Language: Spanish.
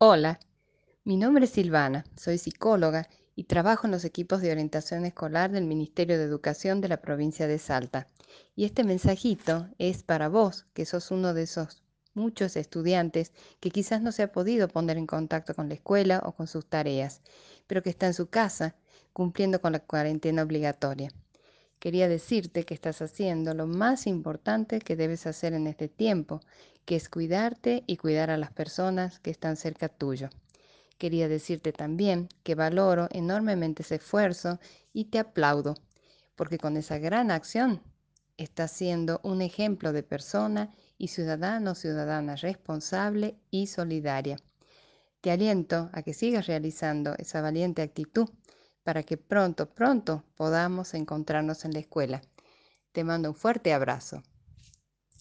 Hola, mi nombre es Silvana, soy psicóloga y trabajo en los equipos de orientación escolar del Ministerio de Educación de la provincia de Salta. Y este mensajito es para vos, que sos uno de esos muchos estudiantes que quizás no se ha podido poner en contacto con la escuela o con sus tareas, pero que está en su casa cumpliendo con la cuarentena obligatoria. Quería decirte que estás haciendo lo más importante que debes hacer en este tiempo, que es cuidarte y cuidar a las personas que están cerca tuyo. Quería decirte también que valoro enormemente ese esfuerzo y te aplaudo, porque con esa gran acción estás siendo un ejemplo de persona y ciudadano ciudadana responsable y solidaria. Te aliento a que sigas realizando esa valiente actitud para que pronto, pronto podamos encontrarnos en la escuela. Te mando un fuerte abrazo.